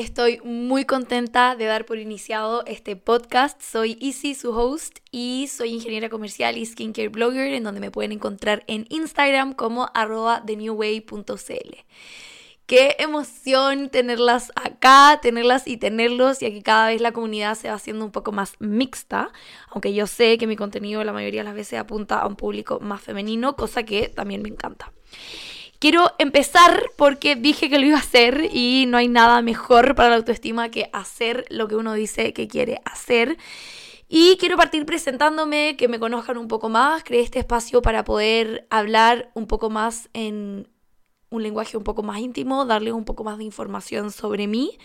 Estoy muy contenta de dar por iniciado este podcast. Soy Izzy, su host, y soy ingeniera comercial y skincare blogger, en donde me pueden encontrar en Instagram como arroba thenewway.cl. Qué emoción tenerlas acá, tenerlas y tenerlos, ya que cada vez la comunidad se va haciendo un poco más mixta, aunque yo sé que mi contenido la mayoría de las veces apunta a un público más femenino, cosa que también me encanta. Quiero empezar porque dije que lo iba a hacer y no hay nada mejor para la autoestima que hacer lo que uno dice que quiere hacer. Y quiero partir presentándome, que me conozcan un poco más, creé este espacio para poder hablar un poco más en un lenguaje un poco más íntimo, darles un poco más de información sobre mí.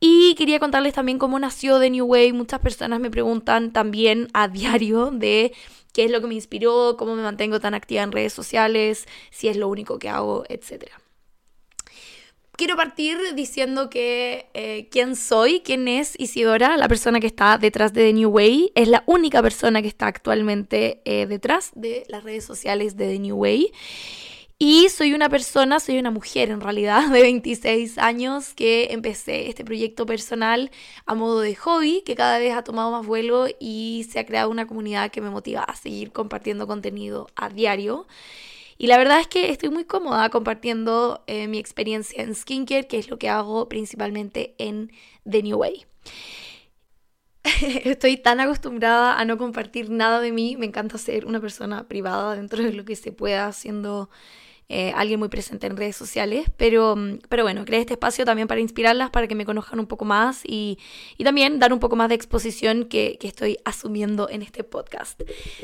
Y quería contarles también cómo nació The New Way. Muchas personas me preguntan también a diario de qué es lo que me inspiró, cómo me mantengo tan activa en redes sociales, si es lo único que hago, etc. Quiero partir diciendo que eh, quién soy, quién es Isidora, la persona que está detrás de The New Way. Es la única persona que está actualmente eh, detrás de las redes sociales de The New Way. Y soy una persona, soy una mujer en realidad, de 26 años, que empecé este proyecto personal a modo de hobby, que cada vez ha tomado más vuelo y se ha creado una comunidad que me motiva a seguir compartiendo contenido a diario. Y la verdad es que estoy muy cómoda compartiendo eh, mi experiencia en skincare, que es lo que hago principalmente en The New Way. Estoy tan acostumbrada a no compartir nada de mí, me encanta ser una persona privada dentro de lo que se pueda, haciendo eh, alguien muy presente en redes sociales, pero, mm, pero bueno, creé este espacio también para inspirarlas, para que me conozcan un poco más y, y también dar un poco más de exposición que, estoy asumiendo en este podcast.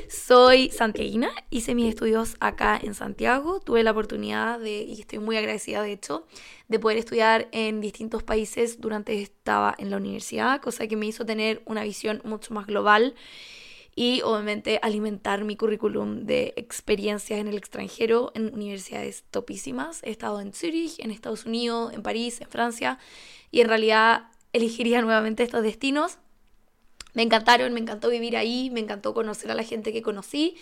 Soy santiaguina, hice mis estudios acá en Santiago, tuve la oportunidad de, y estoy muy agradecida de hecho, de poder estudiar en distintos países durante estaba en la universidad, cosa que me hizo tener una visión mucho más global y obviamente alimentar mi currículum de experiencias en el extranjero en universidades topísimas. He estado en Zurich, en Estados Unidos, en París, en Francia y en realidad elegiría nuevamente estos destinos. Me encantaron, me encantó vivir ahí, me encantó conocer a la gente que conocí.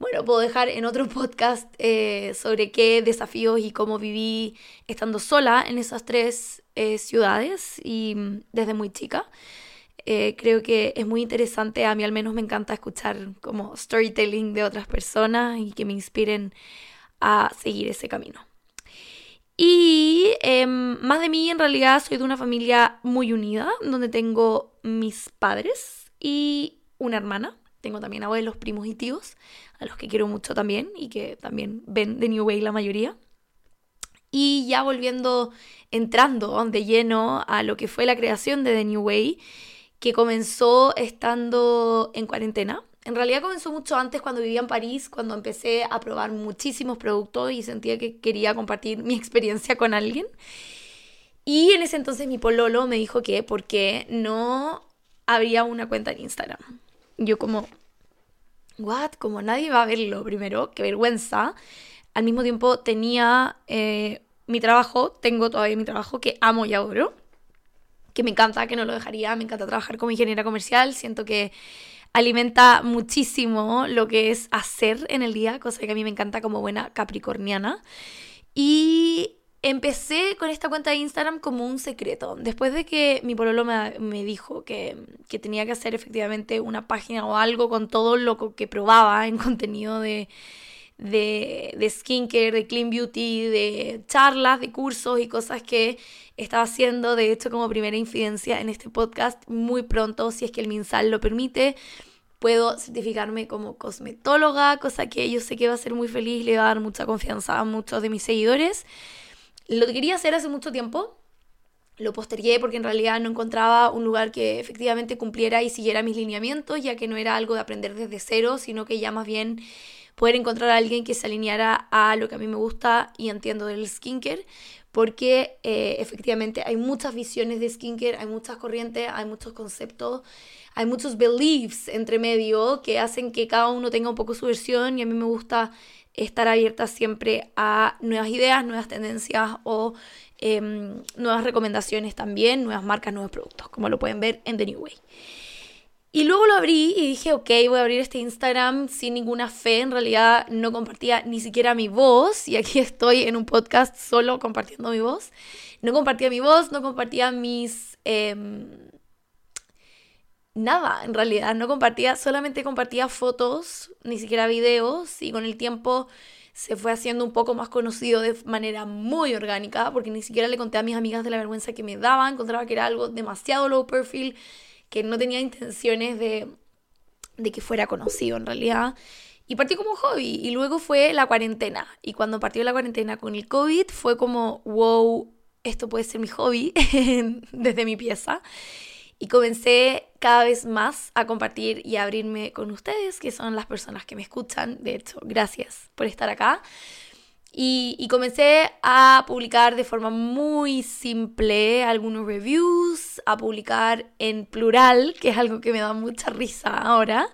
Bueno, puedo dejar en otro podcast eh, sobre qué desafíos y cómo viví estando sola en esas tres eh, ciudades y mm, desde muy chica. Eh, creo que es muy interesante, a mí al menos me encanta escuchar como storytelling de otras personas y que me inspiren a seguir ese camino. Y em, más de mí, en realidad, soy de una familia muy unida, donde tengo mis padres y una hermana. Tengo también abuelos, primos y tíos, a los que quiero mucho también y que también ven de New Way la mayoría. Y ya volviendo, entrando de lleno a lo que fue la creación de The New Way, que comenzó estando en cuarentena. En realidad comenzó mucho antes cuando vivía en París, cuando empecé a probar muchísimos productos y sentía que quería compartir mi experiencia con alguien. Y en ese entonces mi pololo me dijo que porque no habría una cuenta en Instagram. Yo como, what? Como nadie va a verlo primero, qué vergüenza. Al mismo tiempo tenía eh, mi trabajo, tengo todavía mi trabajo que amo y adoro que me encanta, que no lo dejaría, me encanta trabajar como ingeniera comercial, siento que alimenta muchísimo lo que es hacer en el día, cosa que a mí me encanta como buena capricorniana. Y empecé con esta cuenta de Instagram como un secreto. Después de que mi pololo me, me dijo que, que, tenía que hacer efectivamente una página o algo con todo lo que probaba en contenido de, de, de skincare, de clean beauty, de charlas, de cursos y cosas que estaba haciendo, de hecho, como primera incidencia en este podcast muy pronto, si es que el MinSal lo permite. Puedo certificarme como cosmetóloga, cosa que yo sé que va a ser muy feliz, le va a dar mucha confianza a muchos de mis seguidores. Lo quería hacer hace mucho tiempo, lo postergué porque en realidad no encontraba un lugar que efectivamente cumpliera y siguiera mis lineamientos, ya que no era algo de aprender desde cero, sino que ya más bien poder encontrar a alguien que se alineara a lo que a mí me gusta y entiendo del skincare, porque eh, efectivamente hay muchas visiones de skincare, hay muchas corrientes, hay muchos conceptos, hay muchos beliefs entre medio que hacen que cada uno tenga un poco su versión y a mí me gusta estar abierta siempre a nuevas ideas, nuevas tendencias o em, nuevas recomendaciones también, nuevas marcas, nuevos productos, como lo pueden ver en The New Way. Y luego lo abrí y dije, ok, voy a abrir este Instagram sin ninguna fe. En realidad no compartía ni siquiera mi voz. Y aquí estoy en un podcast solo compartiendo mi voz. No compartía mi voz, no compartía mis... Em, nada, en realidad. No compartía, solamente compartía fotos, ni siquiera videos. Y con el tiempo se fue haciendo un poco más conocido de manera muy orgánica. Porque ni siquiera le conté a mis amigas de la vergüenza que me daba. Encontraba que era algo demasiado low profile que no tenía intenciones de, que fuera conocido en realidad. Y partió como hobby. Y luego fue la cuarentena. Y cuando partió la cuarentena con el COVID fue como, wow, esto puede ser mi hobby desde mi pieza. Y comencé cada vez más a compartir y a abrirme con ustedes, que son las personas que me escuchan. De hecho, gracias por estar acá. Y, comencé a publicar de forma muy simple algunos reviews, a publicar en plural, que es algo que me da mucha risa ahora,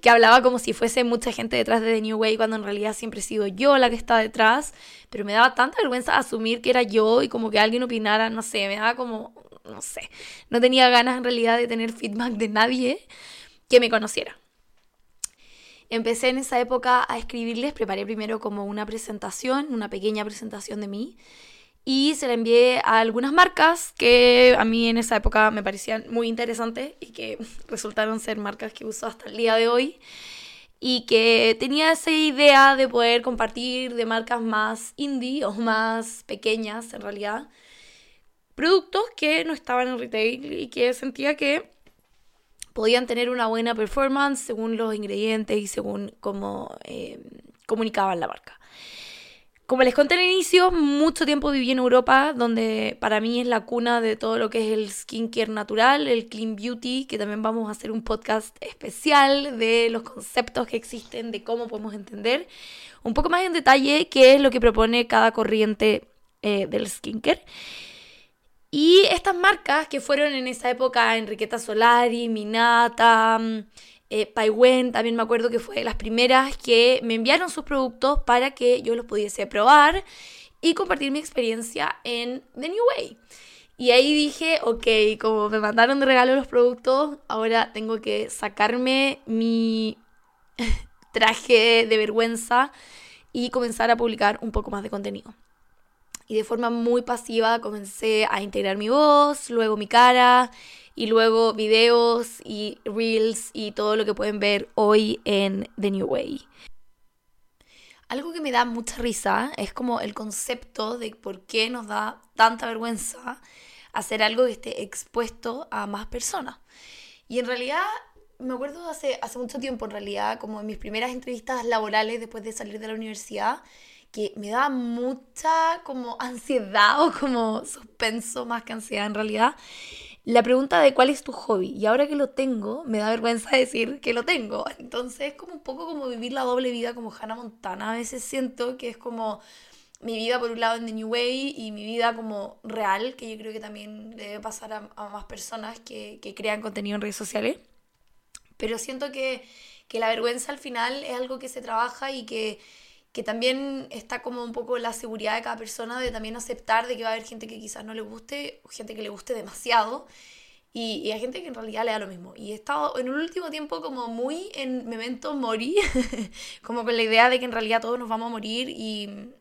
que hablaba como si fuese mucha gente detrás de The New Way, cuando en realidad siempre he sido yo la que está detrás, pero me daba tanta vergüenza asumir que era yo y como que alguien opinara, no sé, me daba como, no sé, no tenía ganas en realidad de tener feedback de nadie que me conociera. Empecé en esa época a escribirles, preparé primero como una presentación, una pequeña presentación de mí, y se la envié a algunas marcas que a mí en esa época me parecían muy interesantes y que resultaron ser marcas que uso hasta el día de hoy y que tenía esa idea de poder compartir de marcas más indie o más pequeñas en realidad productos que no estaban en retail y que sentía que podían tener una buena performance según los ingredientes y según cómo eh, comunicaban la marca. Como les conté al inicio, mucho tiempo viví en Europa, donde para mí es la cuna de todo lo que es el skincare natural, el clean beauty, que también vamos a hacer un podcast especial de los conceptos que existen, de cómo podemos entender un poco más en detalle qué es lo que propone cada corriente eh, del skincare. Y estas marcas que fueron en esa época Enriqueta Solari, Minata, mm, eh, Paiwen, también me acuerdo que fue las primeras que me enviaron sus productos para que yo los pudiese probar y compartir mi experiencia en The New Way. Y ahí dije, ok, como me mandaron de regalo los productos, ahora tengo que sacarme mi traje de vergüenza y comenzar a publicar un poco más de contenido y de forma muy pasiva comencé a integrar mi voz, luego mi cara y luego videos y reels y todo lo que pueden ver hoy en The New Way. Algo que me da mucha risa es como el concepto de por qué nos da tanta vergüenza hacer algo que esté expuesto a más personas. Y en realidad, me acuerdo hace, hace mucho tiempo, en realidad, como en mis primeras entrevistas laborales después de salir de la universidad, que me da mucha como ansiedad o como suspenso más que ansiedad en realidad. La pregunta de cuál es tu hobby. Y ahora que lo tengo, me da vergüenza decir que lo tengo. Entonces es como un poco como vivir la doble vida como Hannah Montana. A veces siento que es como mi vida por un lado en The New Way y mi vida como real, que yo creo que también debe pasar a, a más personas que, que, crean contenido en redes sociales. Pero siento que, que la vergüenza al final es algo que se trabaja y que que también está como un poco la seguridad de cada persona de también aceptar de que va a haber gente que quizás no le guste, gente que le guste demasiado, y, y hay gente que en realidad le da lo mismo. Y he estado en un último tiempo como muy en memento mori, como con la idea de que en realidad todos nos vamos a morir y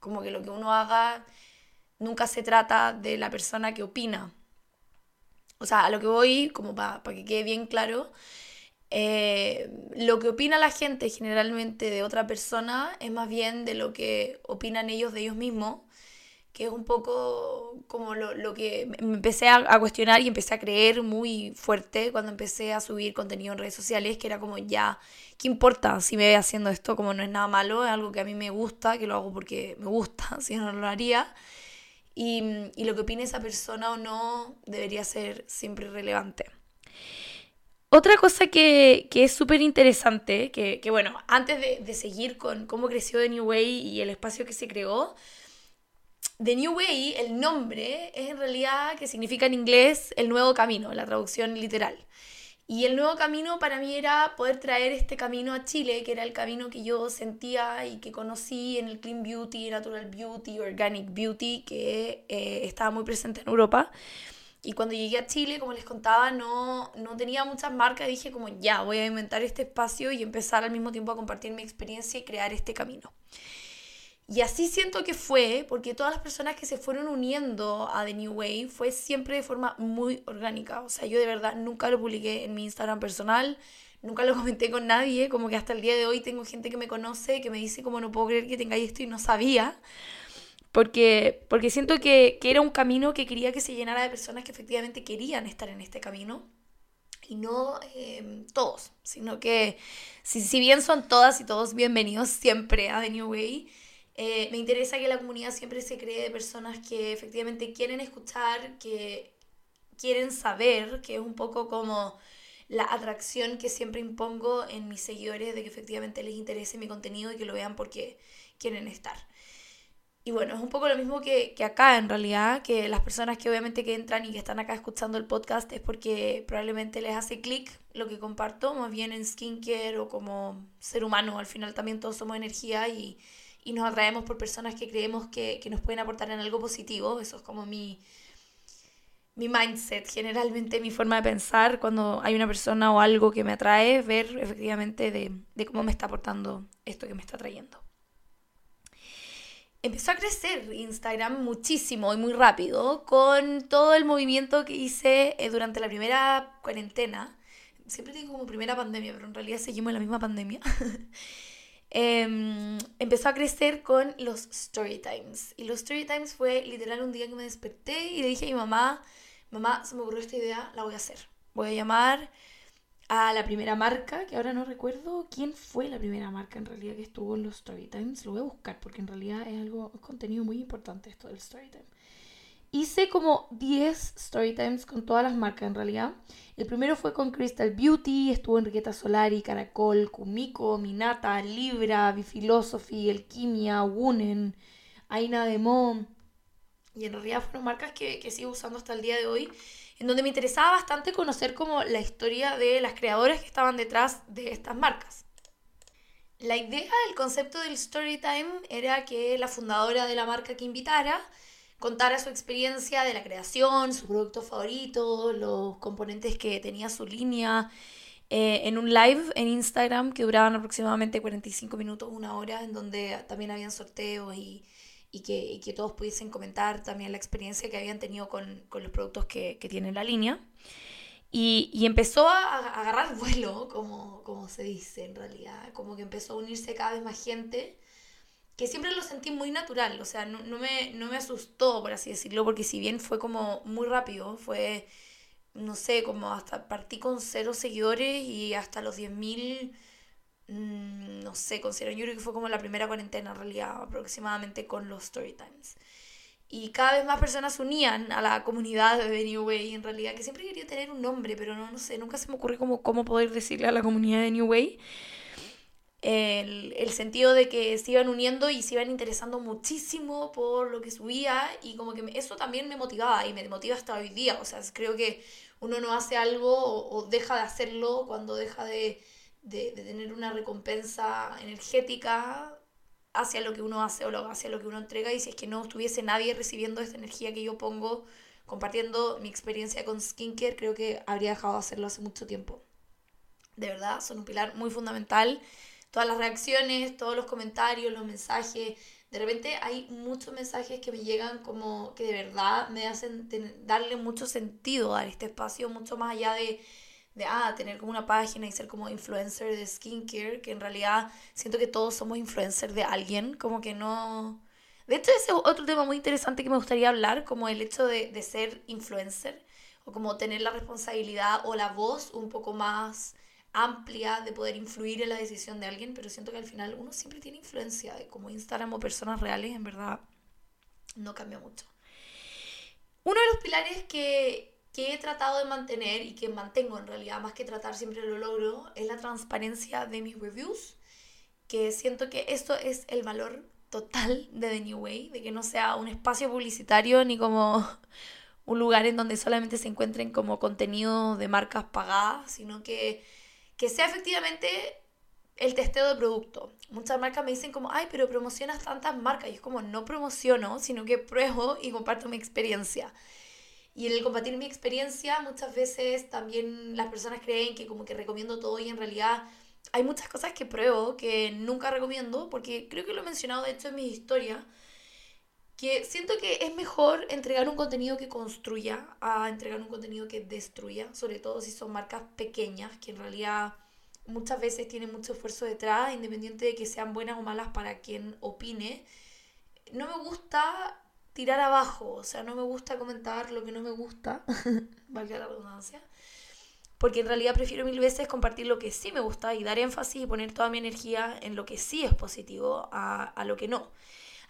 como que lo que uno haga nunca se trata de la persona que opina. O sea, a lo que voy, como para que quede bien claro, eh, lo que opina la gente generalmente de otra persona es más bien de lo que opinan ellos de ellos mismos, que es un poco como lo, que me empecé a, cuestionar y empecé a creer muy fuerte cuando empecé a subir contenido en redes sociales, que era como ya, ¿qué importa si me ve haciendo esto? Como no es nada malo, es algo que a mí me gusta, que lo hago porque me gusta, si no, no lo haría. Y, y lo que opine esa persona o no debería ser siempre relevante. Otra cosa que, es súper interesante, que, bueno, antes de, seguir con cómo creció The New Way y el espacio que se creó, The New Way, el nombre, es en realidad que significa en inglés el nuevo camino, la traducción literal. Y el nuevo camino para mí era poder traer este camino a Chile, que era el camino que yo sentía y que conocí en el Clean Beauty, Natural Beauty, Organic Beauty, que eh, estaba muy presente en Europa y cuando llegué a Chile, como les contaba, no, no tenía muchas marcas. Dije como ya, voy a inventar este espacio y empezar al mismo tiempo a compartir mi experiencia y crear este camino. Y así siento que fue, porque todas las personas que se fueron uniendo a The New Way fue siempre de forma muy orgánica. O sea, yo de verdad nunca lo publiqué en mi Instagram personal, nunca lo comenté con nadie, como que hasta el día de hoy tengo gente que me conoce, que me dice como no puedo creer que tengáis esto y no sabía. Porque, porque siento que, que era un camino que quería que se llenara de personas que efectivamente querían estar en este camino y no eh, todos, sino que si, si, bien son todas y todos bienvenidos siempre a The New Way, eh, me interesa que la comunidad siempre se cree de personas que efectivamente quieren escuchar, que quieren saber, que es un poco como la atracción que siempre impongo en mis seguidores de que efectivamente les interese mi contenido y que lo vean porque quieren estar. Y bueno, es un poco lo mismo que, que, acá en realidad, que las personas que obviamente que entran y que están acá escuchando el podcast es porque probablemente les hace clic lo que comparto, más bien en skincare o como ser humano, al final también todos somos energía y, y nos atraemos por personas que creemos que, que, nos pueden aportar en algo positivo. Eso es como mi, mi mindset, generalmente mi forma de pensar cuando hay una persona o algo que me atrae, ver efectivamente de, de cómo me está aportando esto que me está trayendo. Empezó a crecer Instagram muchísimo y muy rápido con todo el movimiento que hice eh, durante la primera cuarentena. Siempre digo como primera pandemia, pero en realidad seguimos en la misma pandemia. Em, empezó a crecer con los story times. Y los story times fue literal un día que me desperté y le dije a mi mamá, mamá, se me ocurrió esta idea, la voy a hacer. Voy a llamar a la primera marca, que ahora no recuerdo quién fue la primera marca en realidad que estuvo en los story times. Lo voy a buscar porque en realidad es algo, es contenido muy importante esto del story time. Hice como 10 story times con todas las marcas en realidad. El primero fue con Crystal Beauty, estuvo Enriqueta Solari, Caracol, Kumiko, Minata, Libra, Bifilosophy, Elquimia, Wunen, Aina de Mo. Y en realidad fueron marcas que, que sigo usando hasta el día de hoy, en donde me interesaba bastante conocer como la historia de las creadoras que estaban detrás de estas marcas. La idea del concepto del story time era que la fundadora de la marca que invitara contara su experiencia de la creación, su producto favorito, los componentes que tenía su línea, eh, en un live en Instagram que duraban aproximadamente 45 minutos, una hora, en donde también habían sorteos y, y, que, y que, todos pudiesen comentar también la experiencia que habían tenido con, con los productos que, que tiene la línea. Y, y, empezó a, agarrar vuelo, como, como se dice en realidad, como que empezó a unirse cada vez más gente que siempre lo sentí muy natural, o sea, no, no, me, no me asustó, por así decirlo, porque si bien fue como muy rápido, fue, no sé, como hasta partí con cero seguidores y hasta los 10.000, mmm, no sé, considero, yo creo que fue como la primera cuarentena en realidad, aproximadamente con los story times. Y cada vez más personas se unían a la comunidad de New Way, en realidad, que siempre quería tener un nombre, pero no, no sé, nunca se me ocurrió cómo, cómo poder decirle a la comunidad de New Way el, el, sentido de que se iban uniendo y se iban interesando muchísimo por lo que subía y como que eso también me motivaba y me motiva hasta hoy día. O sea, creo que uno no hace algo o, deja de hacerlo cuando deja de, de, de, tener una recompensa energética hacia lo que uno hace o hacia lo que uno entrega y si es que no estuviese nadie recibiendo esta energía que yo pongo compartiendo mi experiencia con skincare, creo que habría dejado de hacerlo hace mucho tiempo. De verdad, son un pilar muy fundamental todas las reacciones, todos los comentarios, los mensajes. De repente hay muchos mensajes que me llegan como que de verdad me hacen darle mucho sentido a este espacio, mucho más allá de, de ah, tener como una página y ser como influencer de skincare, que en realidad siento que todos somos influencers de alguien, como que no... De hecho, ese es otro tema muy interesante que me gustaría hablar, como el hecho de, de ser influencer, o como tener la responsabilidad o la voz un poco más amplia de poder influir en la decisión de alguien, pero siento que al final uno siempre tiene influencia de como Instagram o personas reales, en verdad no cambia mucho. Uno de los pilares que, que he tratado de mantener y que mantengo en realidad, más que tratar siempre lo logro, es la transparencia de mis reviews, que siento que esto es el valor total de The New Way, de que no sea un espacio publicitario ni como un lugar en donde solamente se encuentren como contenido de marcas pagadas, sino que que sea efectivamente el testeo de producto. Muchas marcas me dicen como, ay, pero promocionas tantas marcas. Y es como, no promociono, sino que pruebo y comparto mi experiencia. Y en el compartir mi experiencia, muchas veces también las personas creen que como que recomiendo todo y en realidad hay muchas cosas que pruebo que nunca recomiendo, porque creo que lo he mencionado de hecho en mi historia, que siento que es mejor entregar un contenido que construya a entregar un contenido que destruya, sobre todo si son marcas pequeñas, que en realidad muchas veces tienen mucho esfuerzo detrás, independiente de que sean buenas o malas para quien opine. No me gusta tirar abajo, o sea, no me gusta comentar lo que no me gusta, valga la redundancia, porque en realidad prefiero mil veces compartir lo que sí me gusta y dar énfasis y poner toda mi energía en lo que sí es positivo a, a lo que no.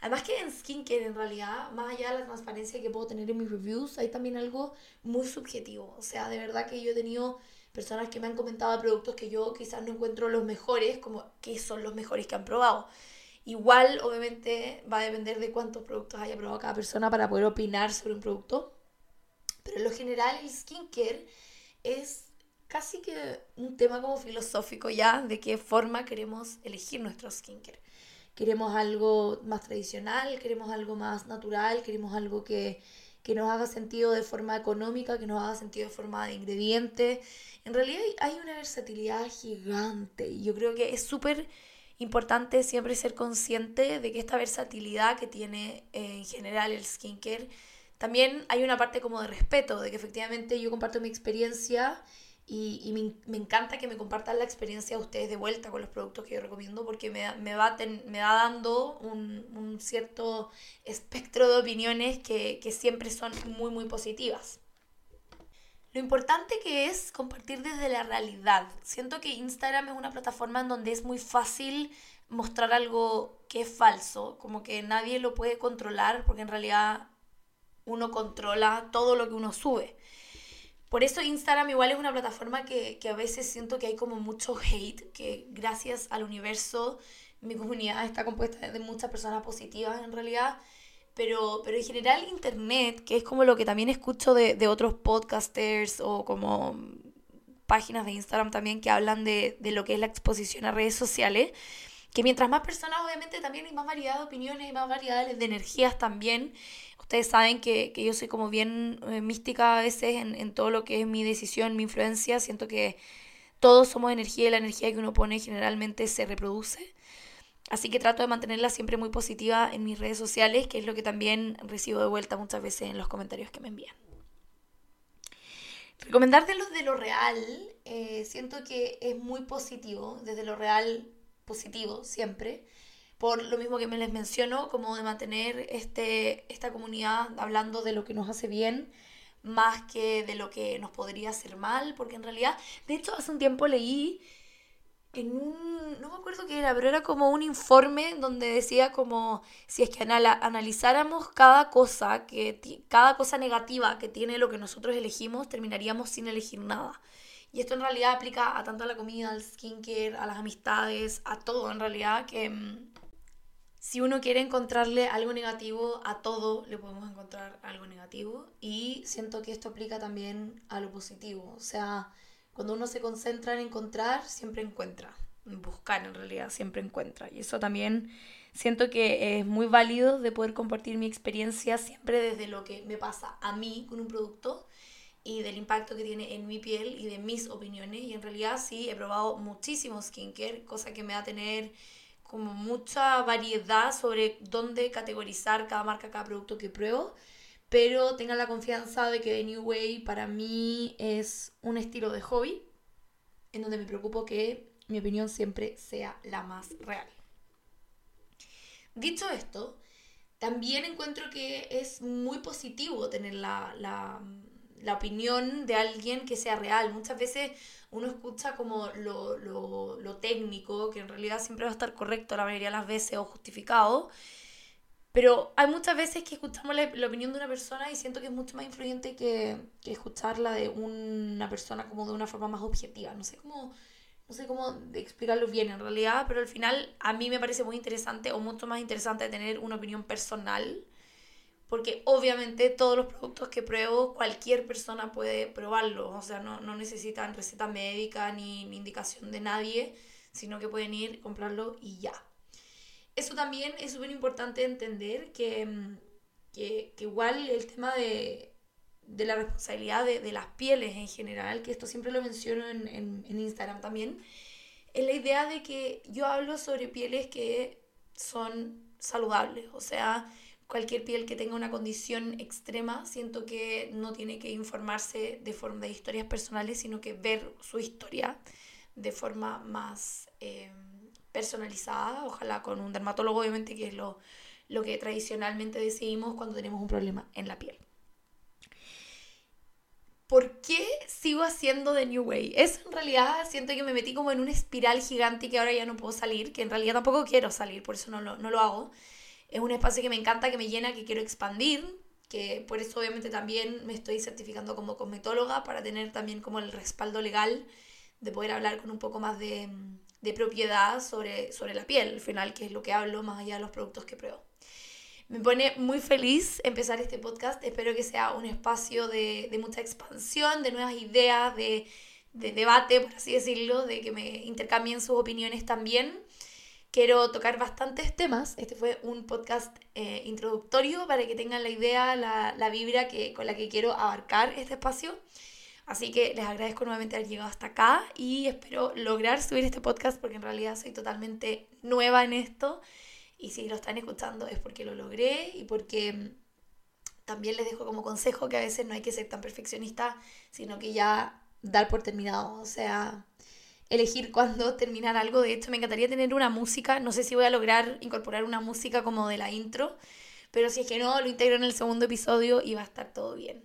Además que en skincare en realidad, más allá de la transparencia que puedo tener en mis reviews, hay también algo muy subjetivo. O sea, de verdad que yo he tenido personas que me han comentado productos que yo quizás no encuentro los mejores, como que son los mejores que han probado. Igual, obviamente, va a depender de cuántos productos haya probado cada persona para poder opinar sobre un producto. Pero en lo general, el skincare es casi que un tema como filosófico ya de qué forma queremos elegir nuestro skincare queremos algo más tradicional, queremos algo más natural, queremos algo que, que nos haga sentido de forma económica, que nos haga sentido de forma de ingrediente. En realidad hay una versatilidad gigante y yo creo que es súper importante siempre ser consciente de que esta versatilidad que tiene eh, en general el skincare, también hay una parte como de respeto, de que efectivamente yo comparto mi experiencia y, y me, me, encanta que me compartan la experiencia de ustedes de vuelta con los productos que yo recomiendo porque me, me, va, me va dando un, un, cierto espectro de opiniones que, que siempre son muy, muy positivas. Lo importante que es compartir desde la realidad. Siento que Instagram es una plataforma en donde es muy fácil mostrar algo que es falso, como que nadie lo puede controlar porque en realidad uno controla todo lo que uno sube. Por eso Instagram igual es una plataforma que, que, a veces siento que hay como mucho hate, que gracias al universo mi comunidad está compuesta de muchas personas positivas en realidad, pero, pero en general Internet, que es como lo que también escucho de, de otros podcasters o como páginas de Instagram también que hablan de, de lo que es la exposición a redes sociales, que mientras más personas obviamente también hay más variedad de opiniones y más variedad de energías también. Ustedes saben que, que yo soy como bien eh, mística a veces en, en, todo lo que es mi decisión, mi influencia. Siento que todos somos energía y la energía que uno pone generalmente se reproduce. Así que trato de mantenerla siempre muy positiva en mis redes sociales, que es lo que también recibo de vuelta muchas veces en los comentarios que me envían. Recomendarte los de lo real, eh, siento que es muy positivo, desde lo real positivo siempre por lo mismo que me les menciono, como de mantener este, esta comunidad hablando de lo que nos hace bien más que de lo que nos podría hacer mal, porque en realidad, de hecho, hace un tiempo leí en un, no me acuerdo qué era, pero era como un informe donde decía como si es que analizáramos cada cosa, que cada cosa negativa que tiene lo que nosotros elegimos, terminaríamos sin elegir nada. Y esto en realidad aplica a tanto a la comida, al skincare, a las amistades, a todo en realidad, que mm, si uno quiere encontrarle algo negativo a todo, le podemos encontrar algo negativo. Y siento que esto aplica también a lo positivo. O sea, cuando uno se concentra en encontrar, siempre encuentra. En buscar, en realidad, siempre encuentra. Y eso también siento que es muy válido de poder compartir mi experiencia siempre desde lo que me pasa a mí con un producto y del impacto que tiene en mi piel y de mis opiniones. Y en realidad sí, he probado muchísimo skincare, cosa que me va a tener como mucha variedad sobre dónde categorizar cada marca, cada producto que pruebo, pero tengan la confianza de que The New Way para mí es un estilo de hobby en donde me preocupo que mi opinión siempre sea la más real. Dicho esto, también encuentro que es muy positivo tener la, la, la opinión de alguien que sea real. Muchas veces uno escucha como lo, lo, lo, técnico, que en realidad siempre va a estar correcto la mayoría de las veces o justificado, pero hay muchas veces que escuchamos la, la opinión de una persona y siento que es mucho más influyente que, que, escucharla de una persona como de una forma más objetiva. No sé cómo, no sé cómo explicarlo bien en realidad, pero al final a mí me parece muy interesante o mucho más interesante tener una opinión personal porque obviamente todos los productos que pruebo cualquier persona puede probarlos, o sea, no, no necesitan receta médica ni, ni, indicación de nadie, sino que pueden ir, comprarlo y ya. Eso también es súper importante entender que, que, que, igual el tema de, de la responsabilidad de, de, las pieles en general, que esto siempre lo menciono en, en, Instagram también, es la idea de que yo hablo sobre pieles que son saludables, o sea, cualquier piel que tenga una condición extrema, siento que no tiene que informarse de forma de historias personales, sino que ver su historia de forma más eh, personalizada, ojalá con un dermatólogo, obviamente, que es lo, lo que tradicionalmente decidimos cuando tenemos un problema en la piel. ¿Por qué sigo haciendo The New Way? Eso en realidad siento que me metí como en una espiral gigante que ahora ya no puedo salir, que en realidad tampoco quiero salir, por eso no lo, no lo hago. Es un espacio que me encanta, que me llena, que quiero expandir, que por eso obviamente también me estoy certificando como cosmetóloga para tener también como el respaldo legal de poder hablar con un poco más de, de propiedad sobre, sobre la piel, al final, que es lo que hablo más allá de los productos que pruebo. Me pone muy feliz empezar este podcast. Espero que sea un espacio de, de mucha expansión, de nuevas ideas, de, de, debate, por así decirlo, de que me intercambien sus opiniones también. Quiero tocar bastantes temas. Este fue un podcast eh, introductorio para que tengan la idea, la, la vibra que, con la que quiero abarcar este espacio. Así que les agradezco nuevamente haber llegado hasta acá y espero lograr subir este podcast porque en realidad soy totalmente nueva en esto y si lo están escuchando es porque lo logré y porque mm, también les dejo como consejo que a veces no hay que ser tan perfeccionista, sino que ya dar por terminado, o sea, elegir cuándo terminar algo. De hecho, me encantaría tener una música, no sé si voy a lograr incorporar una música como de la intro, pero si es que no, lo integro en el segundo episodio y va a estar todo bien.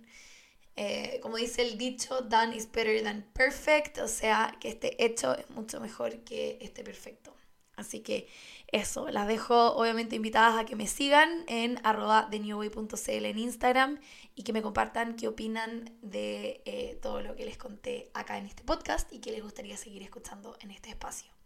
Eh, como dice el dicho, done is better than perfect, o sea, que este hecho es mucho mejor que este perfecto. Así que eso, las dejo obviamente invitadas a que me sigan en arroba thenewway.cl en Instagram y que me compartan qué opinan de eh, todo lo que les conté acá en este podcast y que les gustaría seguir escuchando en este espacio.